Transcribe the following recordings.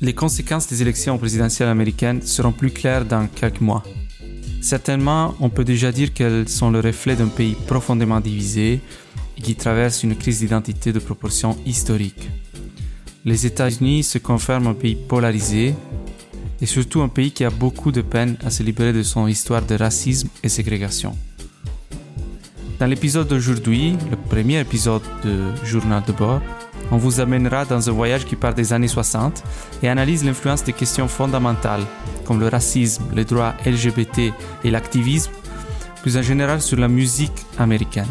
Les conséquences des élections présidentielles américaines seront plus claires dans quelques mois. Certainement, on peut déjà dire qu'elles sont le reflet d'un pays profondément divisé et qui traverse une crise d'identité de proportions historiques. Les États-Unis se confirment un pays polarisé et surtout un pays qui a beaucoup de peine à se libérer de son histoire de racisme et ségrégation. Dans l'épisode d'aujourd'hui, le premier épisode de Journal de bord, on vous amènera dans un voyage qui part des années 60 et analyse l'influence des questions fondamentales comme le racisme, les droits LGBT et l'activisme, plus en général sur la musique américaine.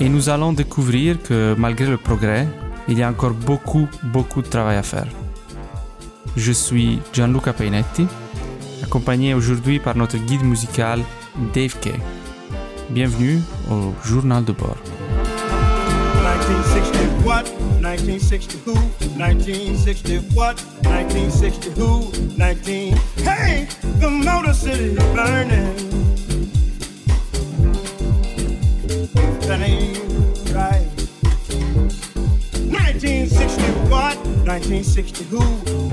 Et nous allons découvrir que malgré le progrès, il y a encore beaucoup, beaucoup de travail à faire. Je suis Gianluca Painetti, accompagné aujourd'hui par notre guide musical Dave Kay. Bienvenue au journal de bord. 1960 what? 1960 who? 1960 what? 1960 who? 19. Hey, the Motor City burning. That ain't 1960 what? 1960 who?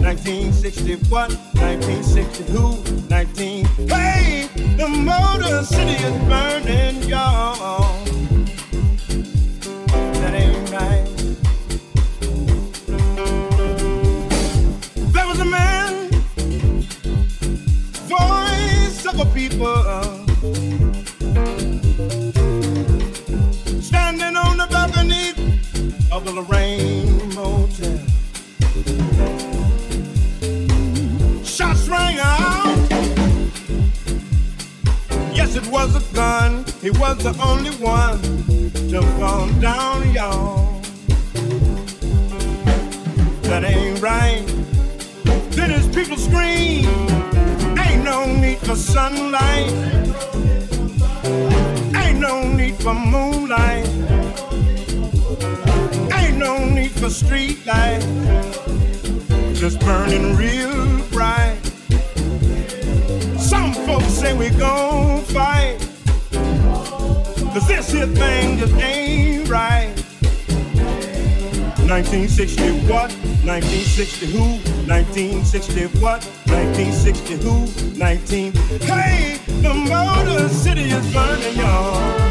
1960 what? 1960 who? 19. Hey, the Motor City is burning, y'all. That ain't night There was a man, voice of a people standing on the balcony of the Lorraine was a gun. He was the only one to fall down, y'all. That ain't right. Then his people scream ain't no need for sunlight. Ain't no need for moonlight. Ain't no need for street light. Just burning real bright. Folks say we gon' fight. Cause this here thing just ain't right. 1960 what? 1960 who? 1960 what? 1960 who? 19. Hey, the Motor City is burning, y'all.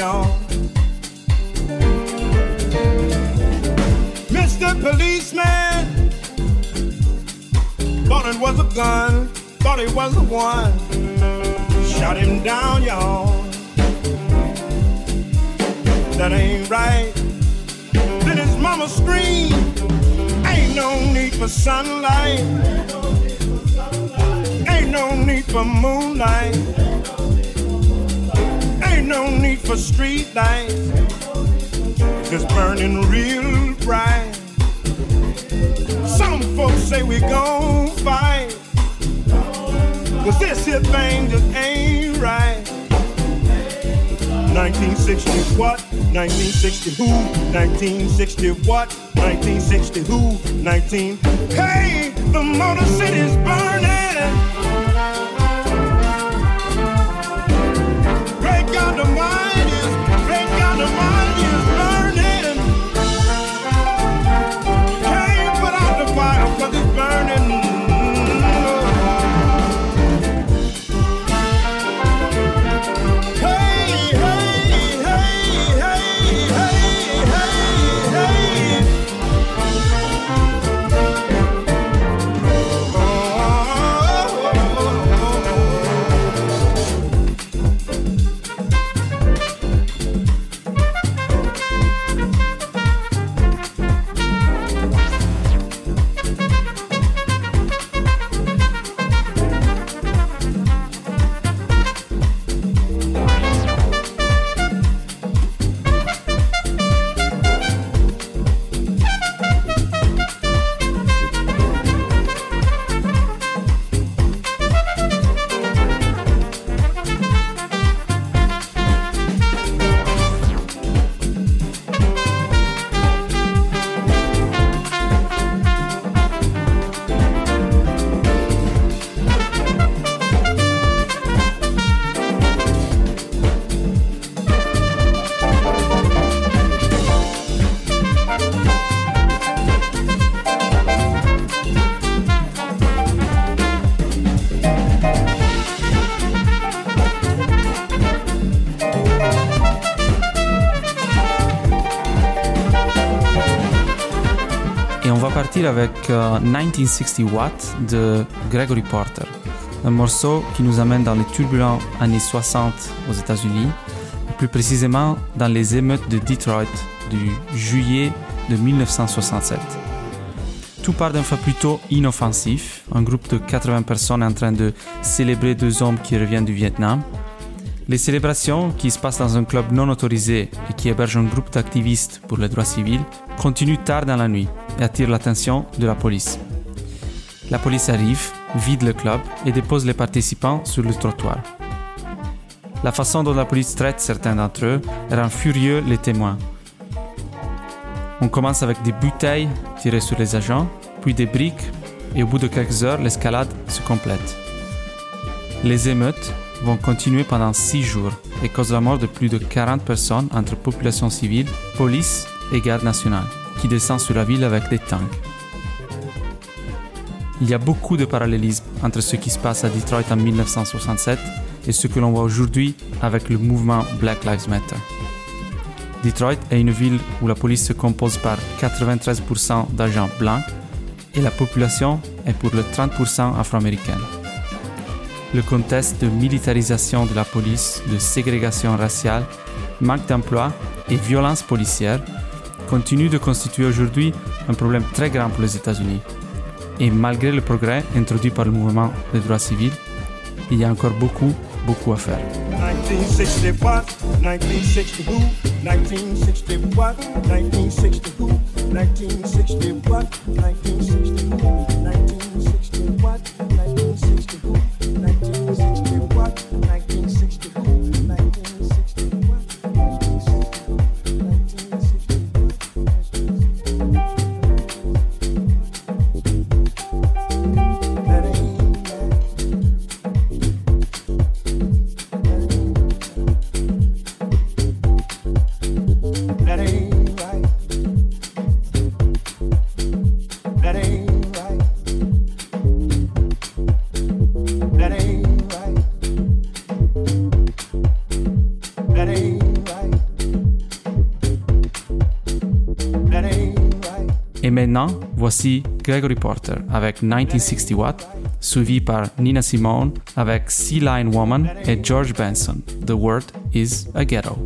y'all. Mr. Policeman thought it was a gun, thought it was the one. Shot him down, y'all. That ain't right. Then his mama screamed, Ain't no need for sunlight. Ain't no need for moonlight no need for street lights. It's burning real bright. Some folks say we gon' fight. Cause this here thing just ain't right. 1960 what? 1960 who? 1960 what? 1960 who? 19. Hey, the Motor City's burning. Partir avec 1960 euh, Watts de Gregory Porter, un morceau qui nous amène dans les turbulents années 60 aux États-Unis, plus précisément dans les émeutes de Detroit du juillet de 1967. Tout part d'un fait plutôt inoffensif, un groupe de 80 personnes en train de célébrer deux hommes qui reviennent du Vietnam. Les célébrations, qui se passent dans un club non autorisé et qui héberge un groupe d'activistes pour les droits civils, continuent tard dans la nuit et attirent l'attention de la police. La police arrive, vide le club et dépose les participants sur le trottoir. La façon dont la police traite certains d'entre eux rend furieux les témoins. On commence avec des bouteilles tirées sur les agents, puis des briques, et au bout de quelques heures, l'escalade se complète. Les émeutes vont continuer pendant six jours et causent la mort de plus de 40 personnes entre population civile, police et garde nationale, qui descendent sur la ville avec des tanks. Il y a beaucoup de parallélismes entre ce qui se passe à Detroit en 1967 et ce que l'on voit aujourd'hui avec le mouvement Black Lives Matter. Detroit est une ville où la police se compose par 93% d'agents blancs et la population est pour le 30% afro-américaine. Le contexte de militarisation de la police, de ségrégation raciale, manque d'emploi et violence policière continue de constituer aujourd'hui un problème très grand pour les États-Unis. Et malgré le progrès introduit par le mouvement des droits civils, il y a encore beaucoup, beaucoup à faire. 1960 what? 1960 who? 1960 what? 1960 maintenant, voici Gregory Porter avec 1960 Watt, suivi par Nina Simone avec Sea Lion Woman et George Benson. The word is a ghetto.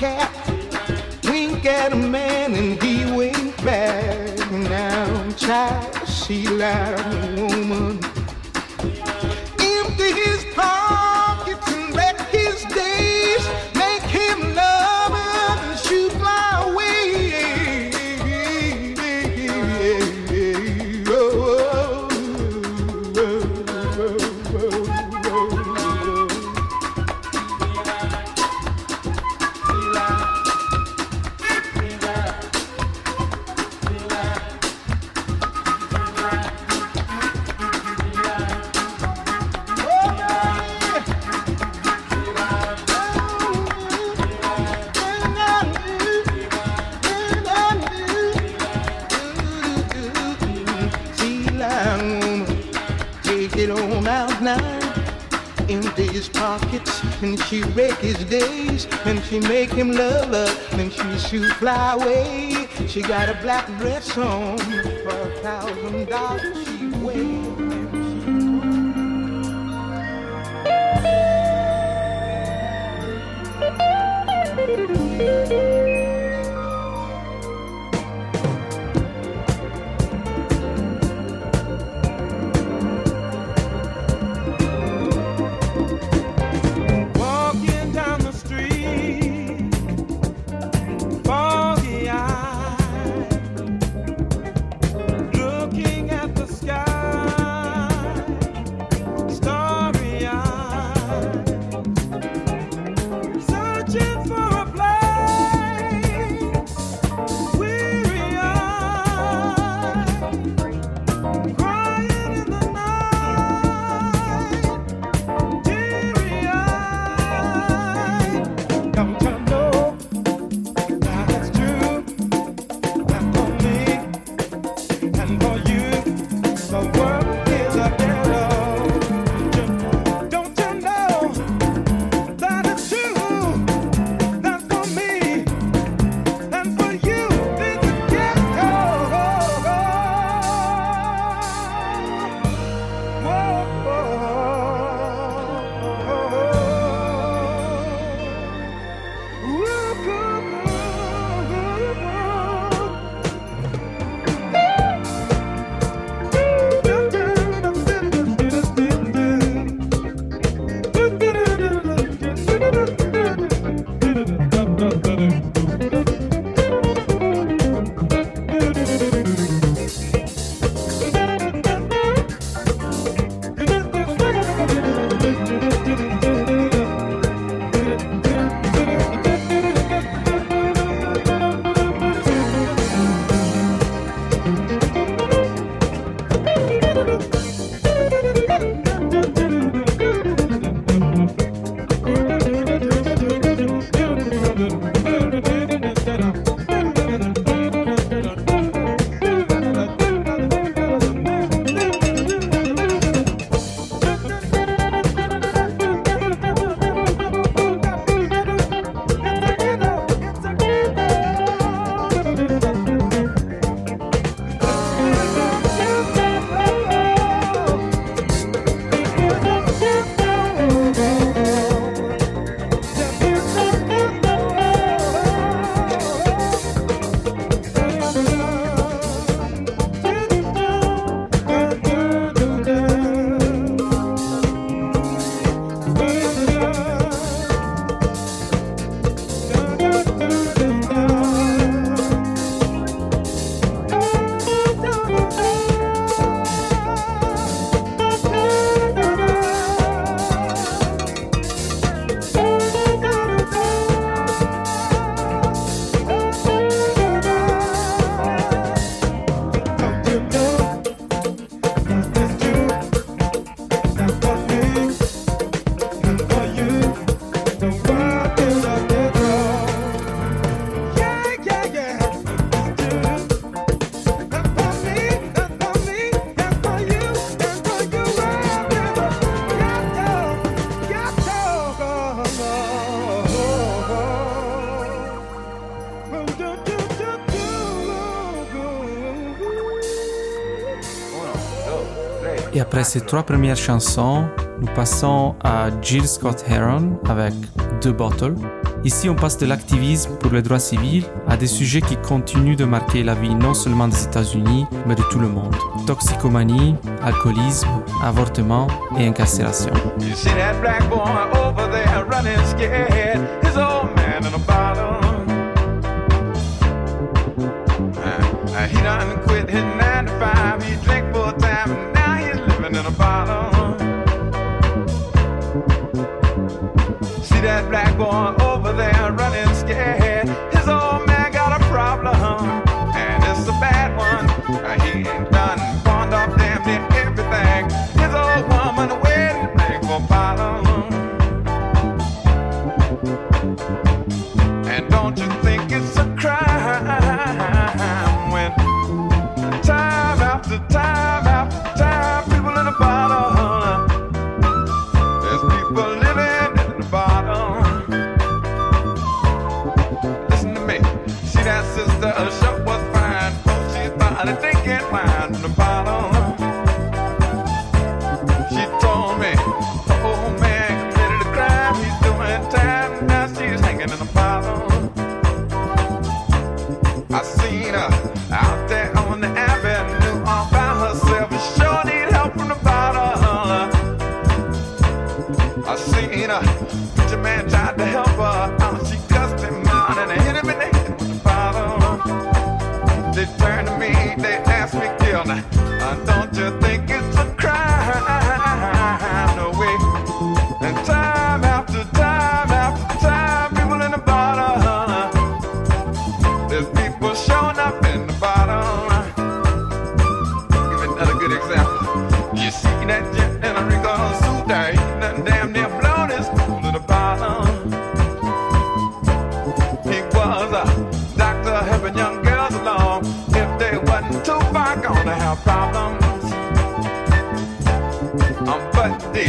Cat. Wink at a man and he wink back. Now, child, sea a woman she make him love her then she shoot fly away. She got a black dress on for a thousand dollars she wears. Après ces trois premières chansons, nous passons à Jill Scott Heron avec The Bottle. Ici, on passe de l'activisme pour les droits civils à des sujets qui continuent de marquer la vie non seulement des États-Unis, mais de tout le monde. Toxicomanie, alcoolisme, avortement et incarcération. i think can't from the bottom.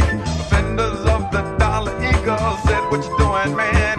Offenders of the dollar eagle said, What you doing, man?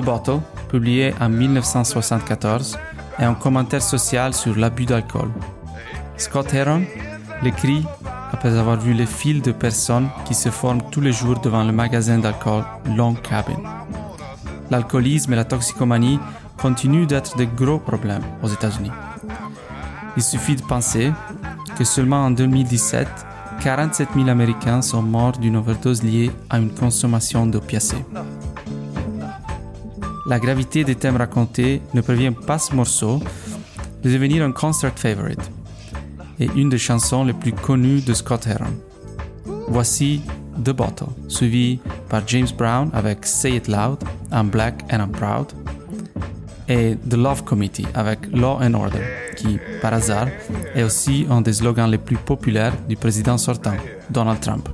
Bottle, publié en 1974, est un commentaire social sur l'abus d'alcool. Scott Heron l'écrit après avoir vu les files de personnes qui se forment tous les jours devant le magasin d'alcool Long Cabin. L'alcoolisme et la toxicomanie continuent d'être de gros problèmes aux États-Unis. Il suffit de penser que seulement en 2017, 47 000 Américains sont morts d'une overdose liée à une consommation d'opiacés. La gravité des thèmes racontés ne prévient pas ce morceau de devenir un concert favorite et une des chansons les plus connues de Scott Heron. Voici The Bottle, suivi par James Brown avec Say It Loud, I'm Black and I'm Proud, et The Love Committee avec Law and Order, qui, par hasard, est aussi un des slogans les plus populaires du président sortant, Donald Trump.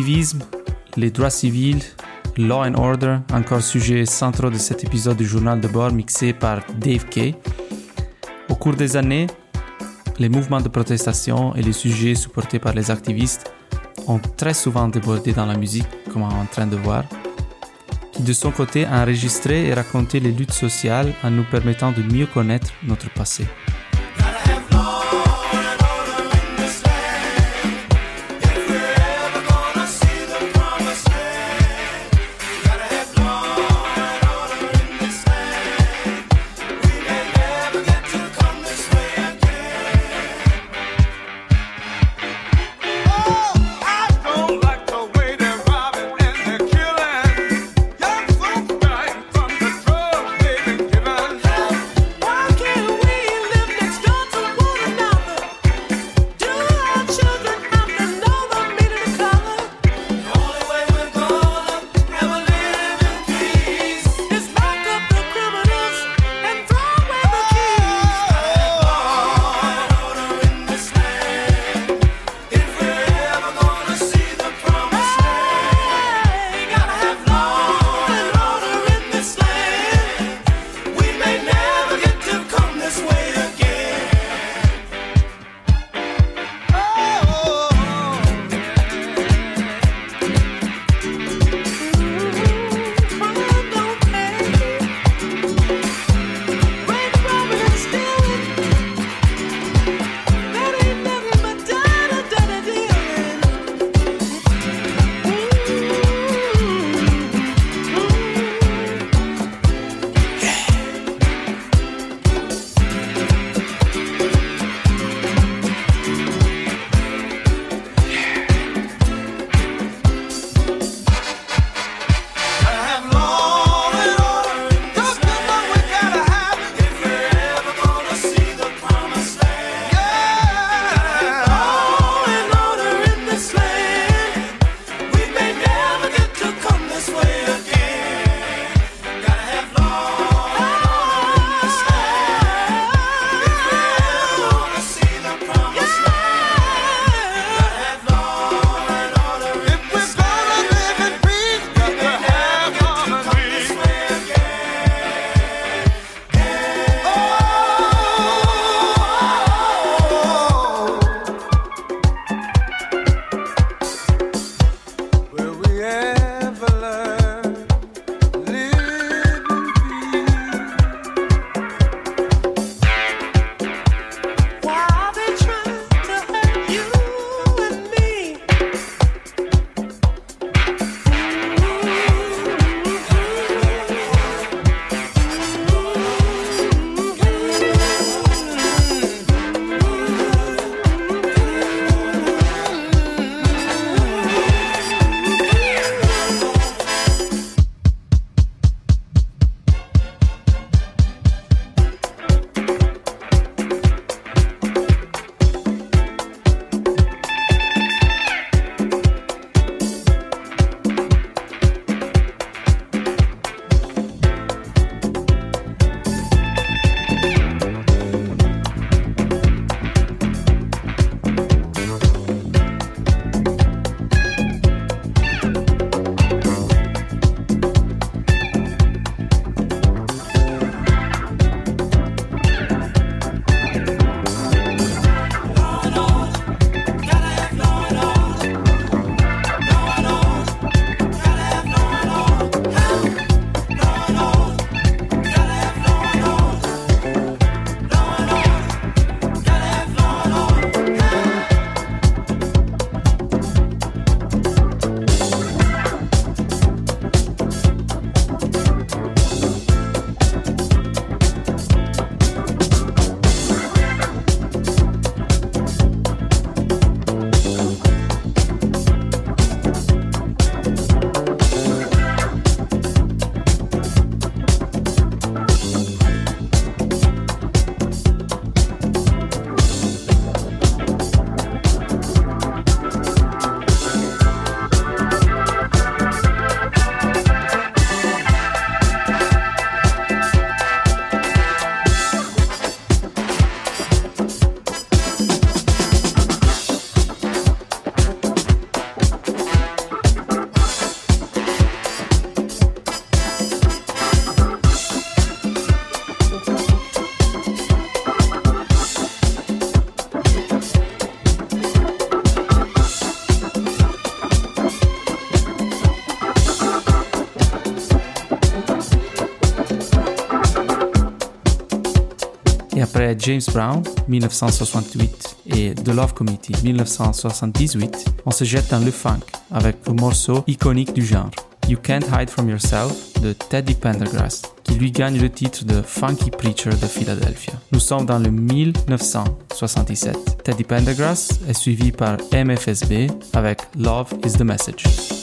L'activisme, les droits civils, law and order, encore sujet central de cet épisode du journal de bord mixé par Dave Kay. Au cours des années, les mouvements de protestation et les sujets supportés par les activistes ont très souvent débordé dans la musique, comme on est en train de voir, qui de son côté a enregistré et raconté les luttes sociales en nous permettant de mieux connaître notre passé. James Brown, 1968, et The Love Committee, 1978, on se jette dans le funk avec le morceau iconique du genre, You Can't Hide From Yourself de Teddy Pendergrass, qui lui gagne le titre de Funky Preacher de Philadelphia. Nous sommes dans le 1977. Teddy Pendergrass est suivi par MFSB avec Love is the Message.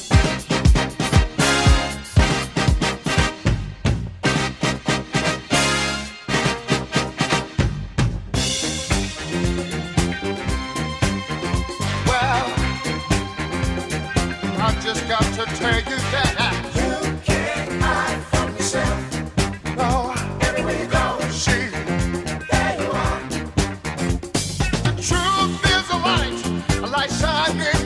You can't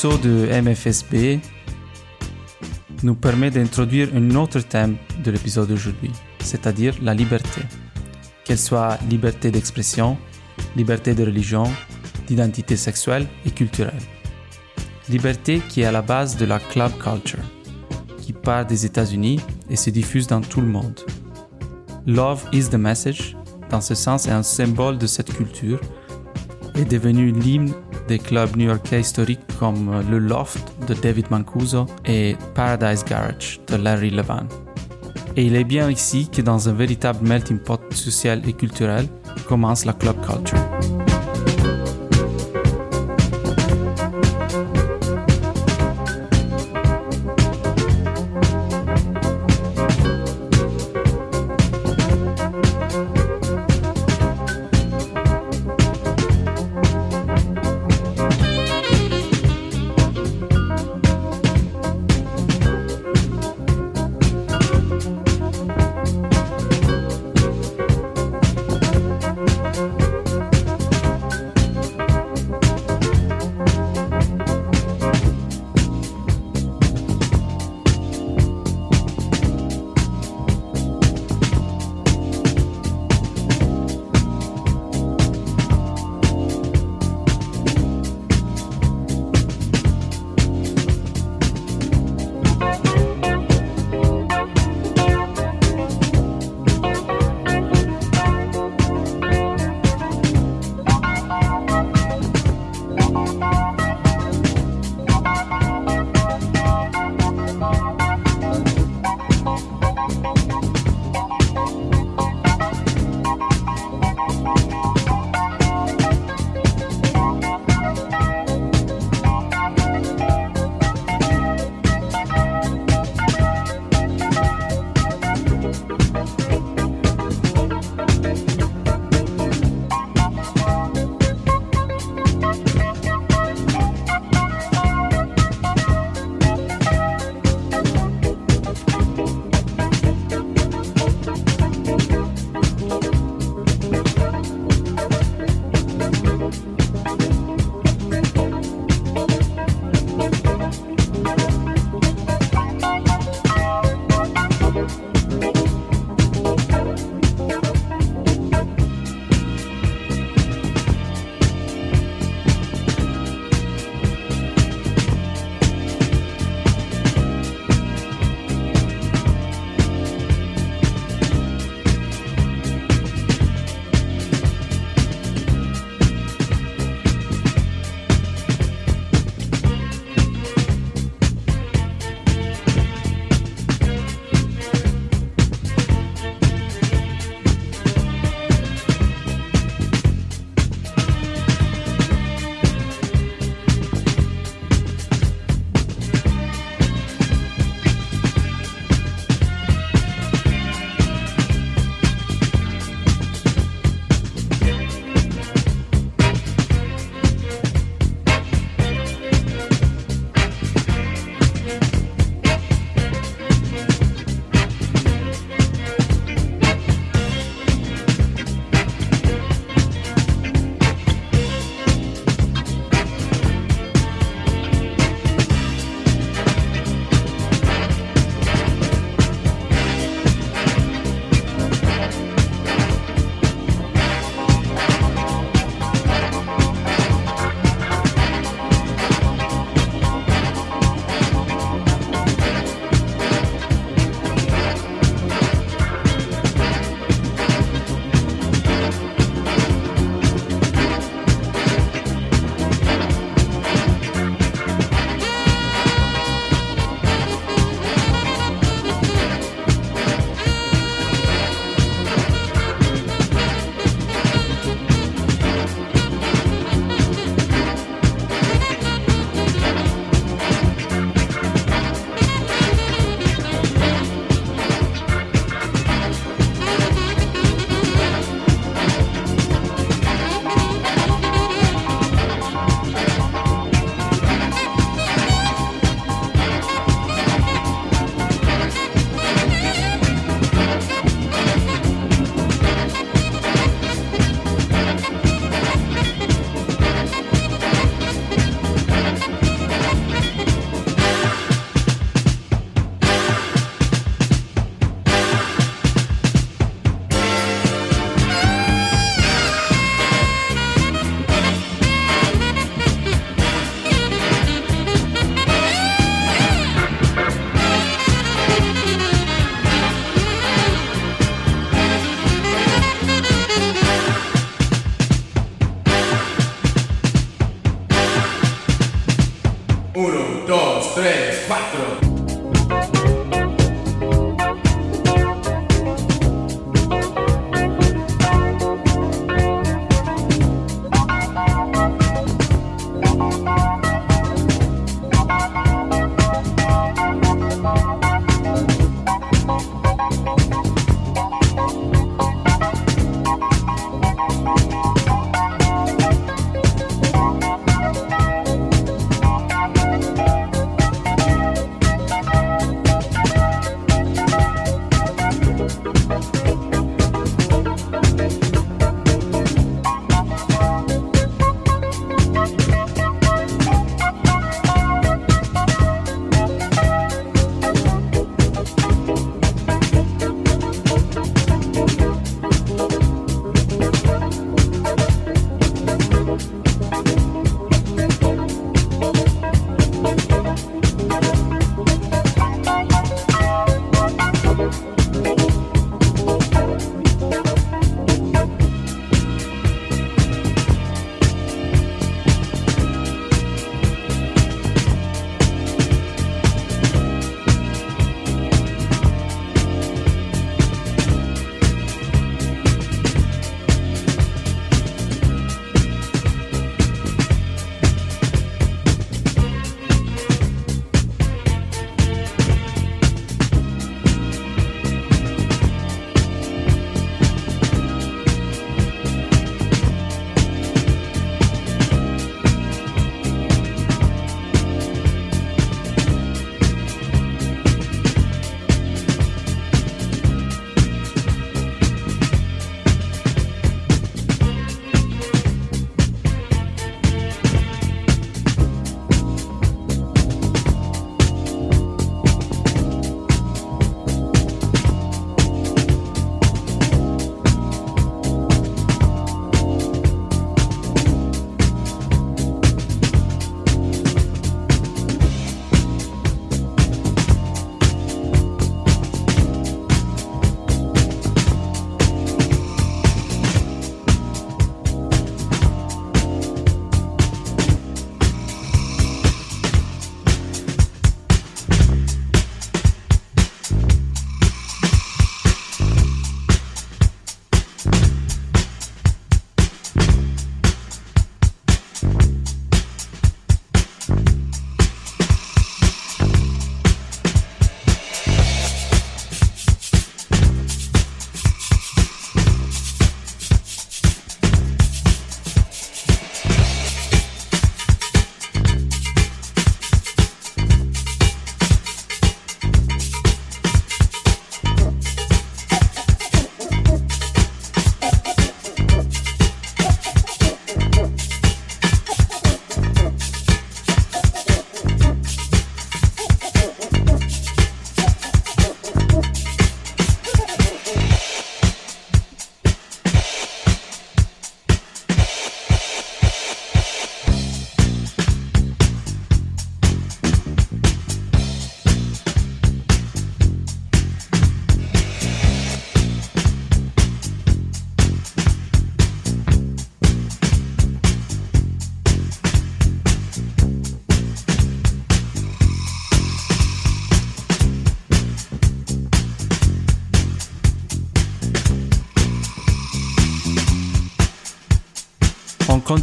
morceau de MFSB nous permet d'introduire un autre thème de l'épisode d'aujourd'hui, c'est-à-dire la liberté. Qu'elle soit liberté d'expression, liberté de religion, d'identité sexuelle et culturelle. Liberté qui est à la base de la club culture, qui part des États-Unis et se diffuse dans tout le monde. Love is the message, dans ce sens, est un symbole de cette culture, est devenu l'hymne des clubs new-yorkais historiques comme le Loft de David Mancuso et Paradise Garage de Larry Levan. Et il est bien ici que dans un véritable melting pot social et culturel commence la club culture.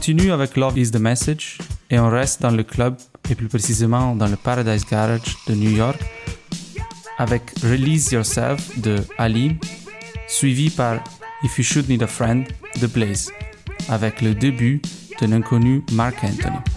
Continue avec Love is the Message et on reste dans le club et plus précisément dans le Paradise Garage de New York avec Release Yourself de Ali suivi par If You Should Need a Friend de Blaze avec le début de l'inconnu Mark Anthony.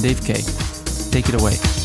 Dave K. Take it away.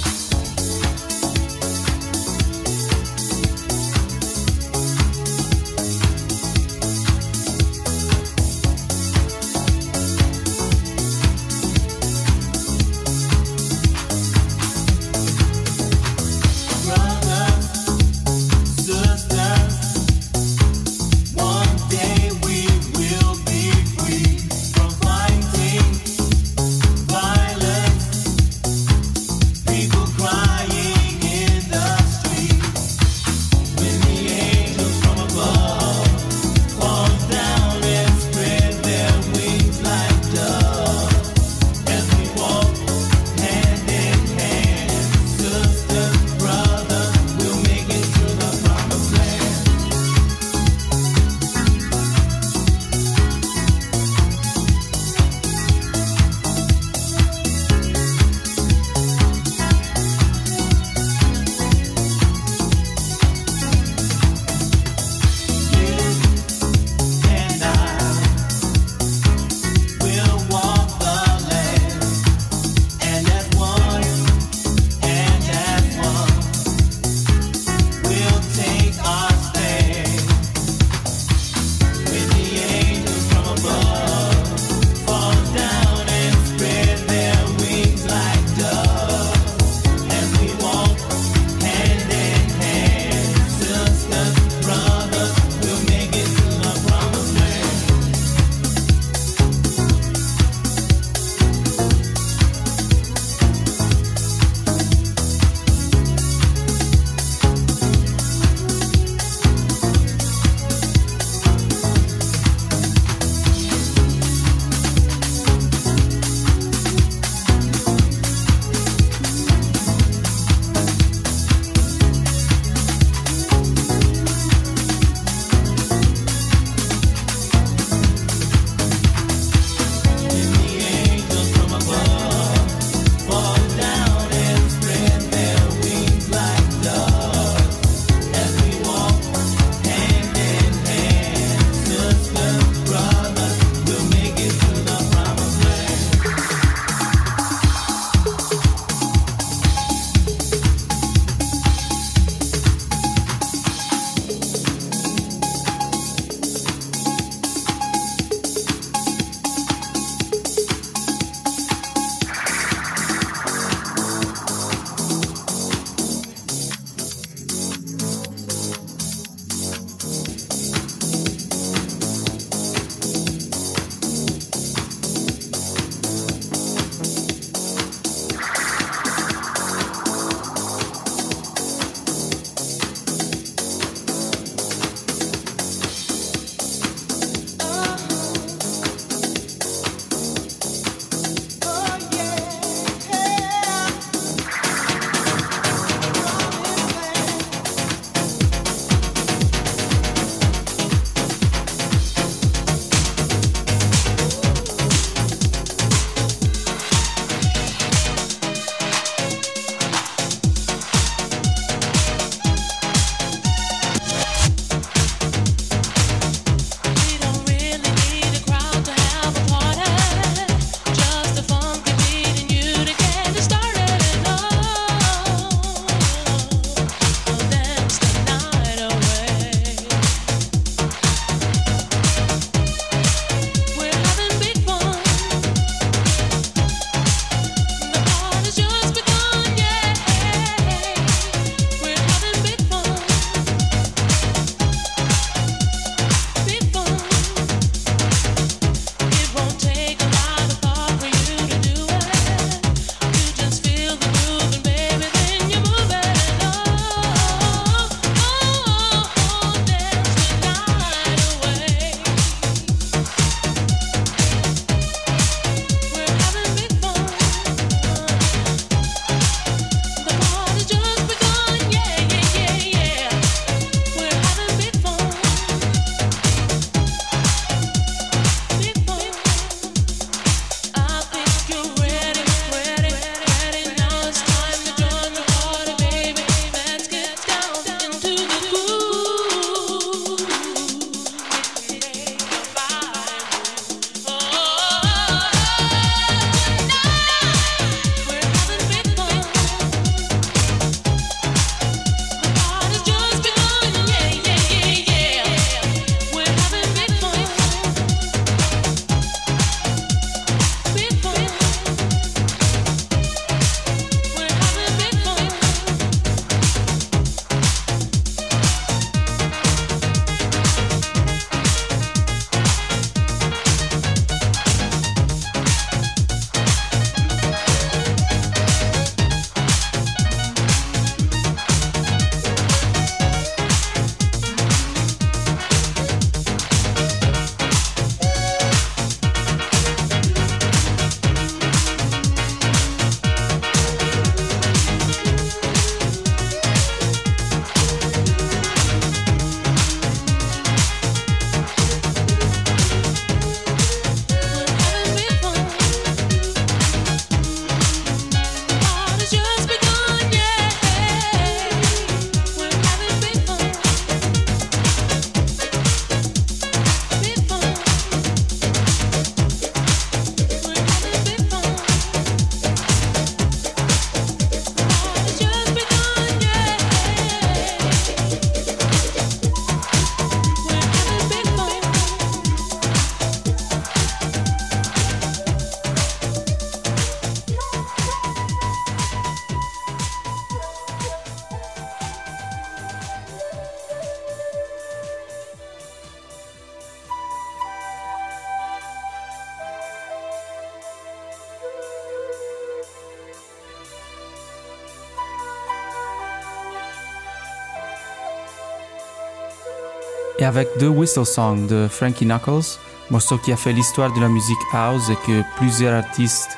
Et avec The Whistle Song de Frankie Knuckles, morceau qui a fait l'histoire de la musique house et que plusieurs artistes,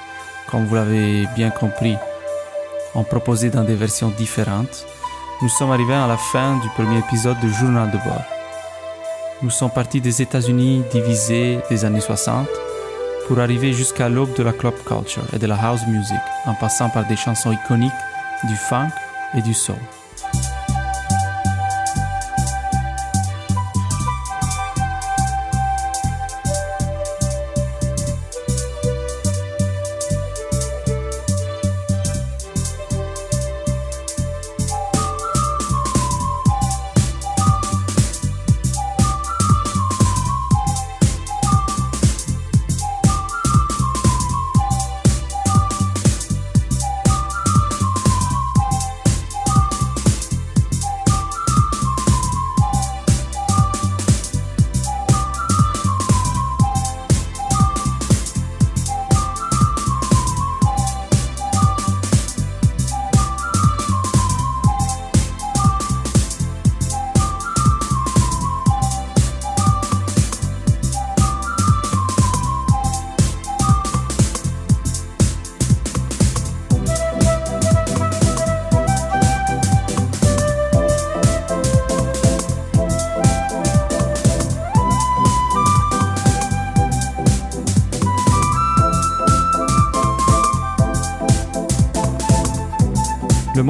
comme vous l'avez bien compris, ont proposé dans des versions différentes, nous sommes arrivés à la fin du premier épisode de Journal de bord. Nous sommes partis des États-Unis divisés des années 60 pour arriver jusqu'à l'aube de la club culture et de la house music en passant par des chansons iconiques du funk et du soul.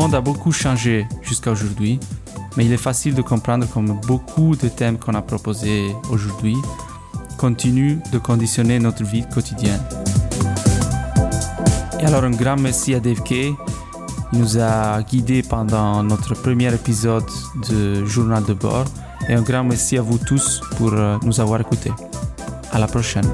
Monde a beaucoup changé jusqu'à aujourd'hui, mais il est facile de comprendre comme beaucoup de thèmes qu'on a proposés aujourd'hui continuent de conditionner notre vie quotidienne. Et alors un grand merci à Dave Kay. Il nous a guidés pendant notre premier épisode de Journal de bord. Et un grand merci à vous tous pour euh, nous avoir écoutés. À la prochaine.